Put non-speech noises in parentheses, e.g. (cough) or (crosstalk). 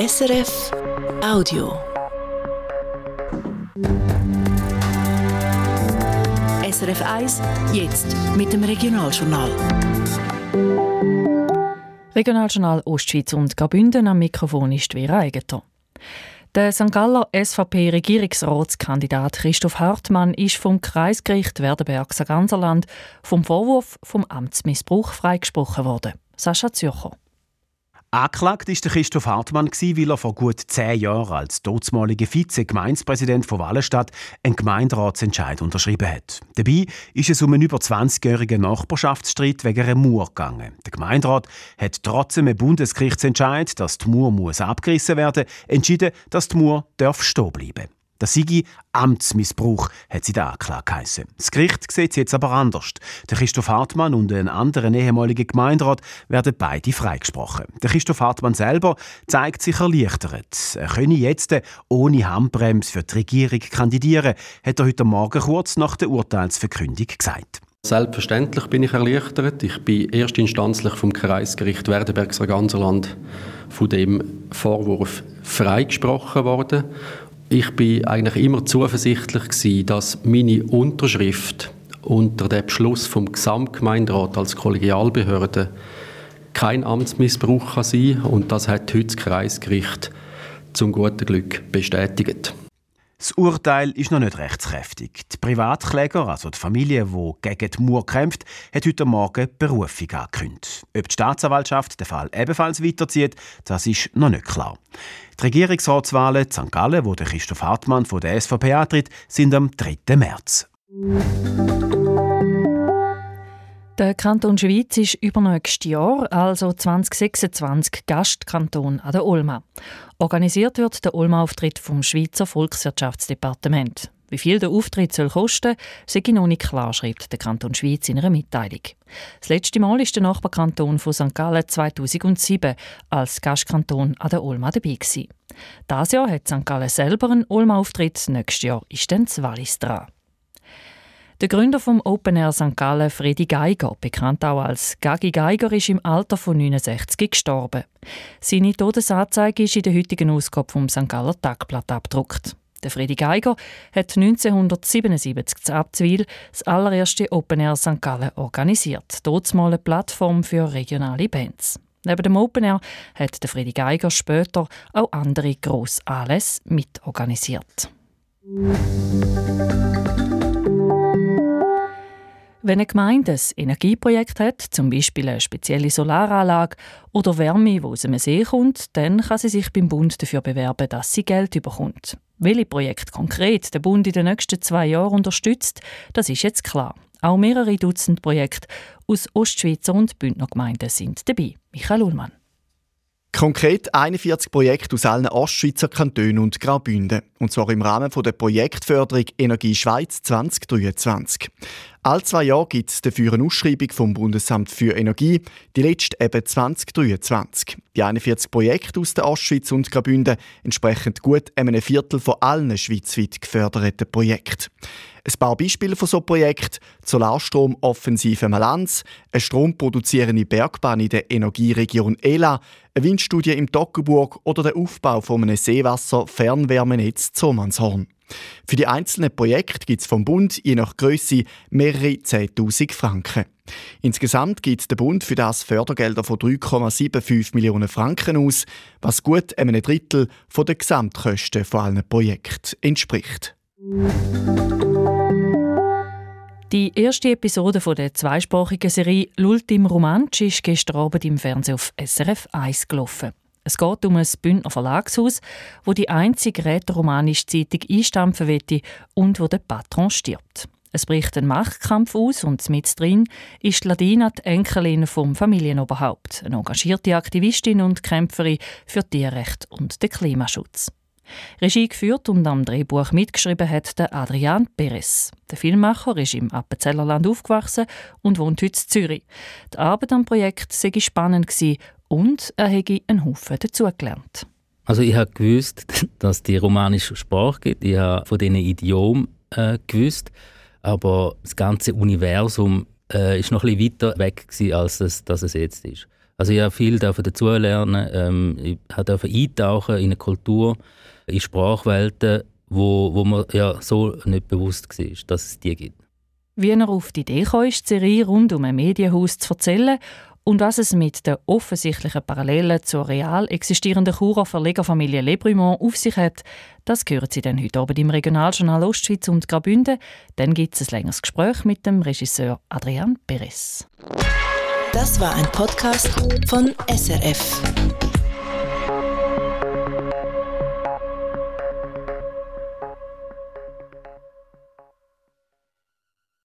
SRF Audio. SRF 1, jetzt mit dem Regionaljournal. Regionaljournal Ostschweiz und Graubünden am Mikrofon ist Vera Eigentor. Der St. Galler SVP-Regierungsratskandidat Christoph Hartmann ist vom Kreisgericht Werdenberg-Saganserland vom Vorwurf vom Amtsmissbrauch freigesprochen worden. Sascha Zürcher. Angeklagt ist der Christoph Hartmann, weil er vor gut zehn Jahren als dortmaliger Vize-Gemeindepräsident von Wallenstadt einen Gemeinderatsentscheid unterschrieben hat. Dabei ist es um einen über 20-jährigen Nachbarschaftsstreit wegen einer Mauer gegangen. Der Gemeinderat hat trotzdem einem Bundesgerichtsentscheid, dass die Mauer muss abgerissen werden entschieden, dass die Mauer stehen bleiben darf. Das sei Amtsmissbrauch, hat sie der Anklage geheissen. Das Gericht sieht es jetzt aber anders. Der Christoph Hartmann und ein anderer ehemaliger Gemeinderat werden beide freigesprochen. Der Christoph Hartmann selber zeigt sich erleichtert. Er könne jetzt ohne Handbremse für die Regierung kandidieren, hat er heute Morgen kurz nach der Urteilsverkündung gesagt. Selbstverständlich bin ich erleichtert. Ich bin erstinstanzlich vom Kreisgericht Werdenbergs Ganserland von dem Vorwurf freigesprochen worden ich bin eigentlich immer zuversichtlich gewesen, dass meine Unterschrift unter dem Beschluss vom Gesamtgemeinderat als Kollegialbehörde kein Amtsmissbrauch kann sein und das hat heute das Kreisgericht zum guten Glück bestätigt. Das Urteil ist noch nicht rechtskräftig. Die Privatkläger, also die Familie, die gegen die Mauer kämpft, hat heute Morgen Berufung angekündigt. Ob die Staatsanwaltschaft den Fall ebenfalls weiterzieht, das ist noch nicht klar. Die Regierungsratswahlen in St. Gallen, wo Christoph Hartmann von der SVP antritt, sind am 3. März. Der Kanton Schweiz ist übernächstes Jahr, also 2026, Gastkanton an der Olma. Organisiert wird der Olma-Auftritt vom Schweizer Volkswirtschaftsdepartement. Wie viel der Auftritt soll kosten, sei noch nicht klar, schreibt der Kanton Schweiz in einer Mitteilung. Das letzte Mal ist der Nachbarkanton von St. Gallen 2007 als Gastkanton an der Olma dabei gewesen. Dieses Jahr hat St. Gallen selber einen Olma-Auftritt, nächstes Jahr ist dann das Wallis dran. Der Gründer vom Open Air St. Gallen, Freddy Geiger, bekannt auch als Gagi Geiger, ist im Alter von 69 gestorben. Seine Todesanzeige ist in der heutigen Ausgabe vom St. Galler Tagblatt abgedruckt. Der Freddy Geiger hat 1977 zu Abzwil das allererste Open Air St. Gallen organisiert. Dort mal eine Plattform für regionale Bands. Neben dem Open Air hat der Freddy Geiger später auch andere grosse Anlässe mitorganisiert. Wenn eine Gemeinde ein Energieprojekt hat, zum Beispiel eine spezielle Solaranlage oder Wärme, die aus einem See kommt, dann kann sie sich beim Bund dafür bewerben, dass sie Geld bekommt. Welche Projekte konkret der Bund in den nächsten zwei Jahren unterstützt, das ist jetzt klar. Auch mehrere Dutzend Projekte aus Ostschweizer und Bündner Gemeinden sind dabei. Michael Ullmann. Konkret 41 Projekte aus allen Ostschweizer Kantonen und Graubünden. Und zwar im Rahmen der Projektförderung Energie Schweiz 2023. All zwei Jahre gibt es dafür eine Ausschreibung vom Bundesamt für Energie, die letzte eben 2023. Die 41 Projekte aus der Ostschweiz und Graubünden entsprechen gut einem Viertel von allen schweizweit geförderten Projekten. Ein paar Beispiele von so Projekten: Solarstrom-Offensive Malanz, eine stromproduzierende Bergbahn in der Energieregion Ela, eine Windstudie im Toggenburg oder der Aufbau von einem Seewasser-Fernwärmenetz Zomanshorn. Für die einzelnen Projekte gibt es vom Bund je nach Größe mehrere 10.000 Franken. Insgesamt gibt der Bund für das Fördergelder von 3,75 Millionen Franken aus, was gut einem Drittel der Gesamtkosten von allen Projekten entspricht. Die erste Episode der zweisprachigen Serie «L'Ultim Romansch» ist gestern Abend im Fernsehen auf SRF 1 gelaufen. Es geht um ein Bündner Verlagshaus, wo die einzige rätoromanische Zeitung einstampfen will und wo der Patron stirbt. Es bricht ein Machtkampf aus und mit drin ist Ladina die Enkelin vom Familienoberhaupt, eine engagierte Aktivistin und Kämpferin für Tierrecht und den Klimaschutz. Regie geführt und am Drehbuch mitgeschrieben hat der Adrian Perez. Der Filmmacher ist im Appenzellerland aufgewachsen und wohnt heute in Zürich. Die Arbeit am Projekt sei spannend und er hätte einen Haufen dazugelernt. Also ich habe gewusst, (laughs) dass es die romanische Sprache gibt. Ich habe von diesen Idiomen äh, gewusst, aber das ganze Universum äh, ist noch ein bisschen weiter weg gewesen, als es, dass es jetzt ist. Also ich habe viel dazulernen, ähm, ich durfte eintauchen in eine Kultur, in Sprachwelten, wo, wo mir ja so nicht bewusst war, dass es die gibt. Wie er auf die Idee kam, die Serie rund um ein Medienhaus zu erzählen und was es mit den offensichtlichen Parallelen zur real existierenden Churer Verlegerfamilie Lebrumont auf sich hat, das hören Sie dann heute Abend im Regionaljournal Ostschweiz und Graubünden. Dann gibt es ein längeres Gespräch mit dem Regisseur Adrian Perez. Das war ein Podcast von SRF.